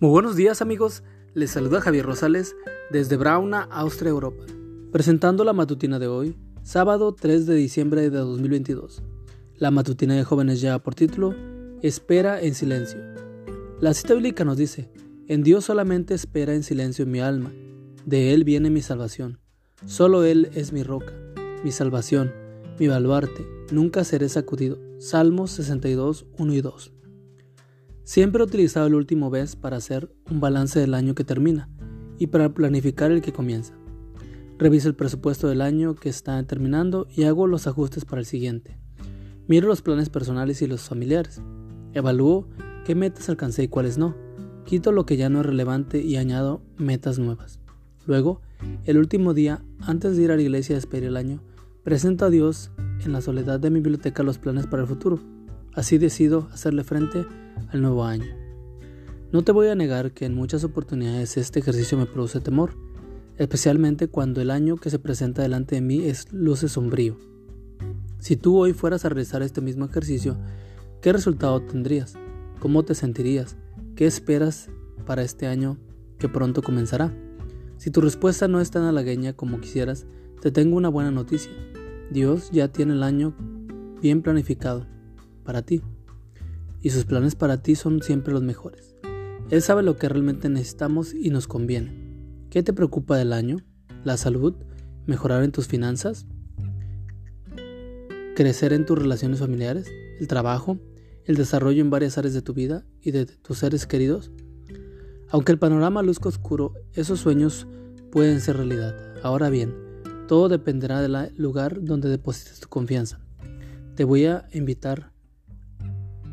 Muy buenos días amigos, les saluda Javier Rosales desde Brauna, Austria, Europa, presentando la matutina de hoy, sábado 3 de diciembre de 2022. La matutina de jóvenes ya por título, Espera en silencio. La cita bíblica nos dice, en Dios solamente espera en silencio mi alma, de Él viene mi salvación, solo Él es mi roca, mi salvación, mi baluarte, nunca seré sacudido. Salmos 62, 1 y 2. Siempre he utilizado el último vez para hacer un balance del año que termina y para planificar el que comienza. Reviso el presupuesto del año que está terminando y hago los ajustes para el siguiente. Miro los planes personales y los familiares. Evalúo qué metas alcancé y cuáles no. Quito lo que ya no es relevante y añado metas nuevas. Luego, el último día, antes de ir a la iglesia a despedir el año, presento a Dios en la soledad de mi biblioteca los planes para el futuro. Así decido hacerle frente al nuevo año. No te voy a negar que en muchas oportunidades este ejercicio me produce temor, especialmente cuando el año que se presenta delante de mí es luce sombrío. Si tú hoy fueras a realizar este mismo ejercicio, ¿qué resultado tendrías? ¿Cómo te sentirías? ¿Qué esperas para este año que pronto comenzará? Si tu respuesta no es tan halagueña como quisieras, te tengo una buena noticia. Dios ya tiene el año bien planificado para ti y sus planes para ti son siempre los mejores. Él sabe lo que realmente necesitamos y nos conviene. ¿Qué te preocupa del año? ¿La salud? ¿Mejorar en tus finanzas? ¿Crecer en tus relaciones familiares? ¿El trabajo? ¿El desarrollo en varias áreas de tu vida y de tus seres queridos? Aunque el panorama luzca oscuro, esos sueños pueden ser realidad. Ahora bien, todo dependerá del lugar donde deposites tu confianza. Te voy a invitar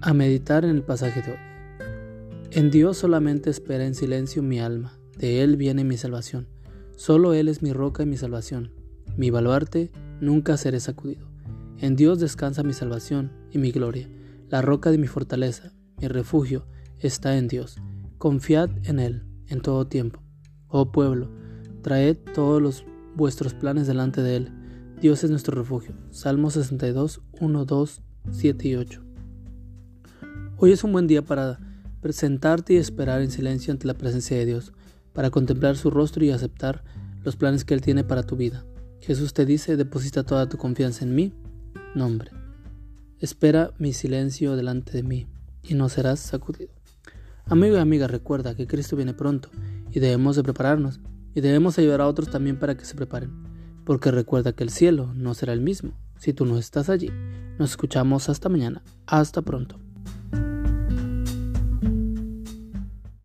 a meditar en el pasaje de hoy. En Dios solamente espera en silencio mi alma, de Él viene mi salvación. Solo Él es mi roca y mi salvación. Mi baluarte nunca seré sacudido. En Dios descansa mi salvación y mi gloria. La roca de mi fortaleza, mi refugio, está en Dios. Confiad en Él en todo tiempo. Oh pueblo, traed todos los vuestros planes delante de Él. Dios es nuestro refugio. Salmo 62, 1, 2, 7 y 8. Hoy es un buen día para presentarte y esperar en silencio ante la presencia de Dios, para contemplar su rostro y aceptar los planes que Él tiene para tu vida. Jesús te dice, deposita toda tu confianza en mí, nombre. Espera mi silencio delante de mí y no serás sacudido. Amigo y amiga, recuerda que Cristo viene pronto y debemos de prepararnos y debemos ayudar a otros también para que se preparen, porque recuerda que el cielo no será el mismo si tú no estás allí. Nos escuchamos hasta mañana. Hasta pronto.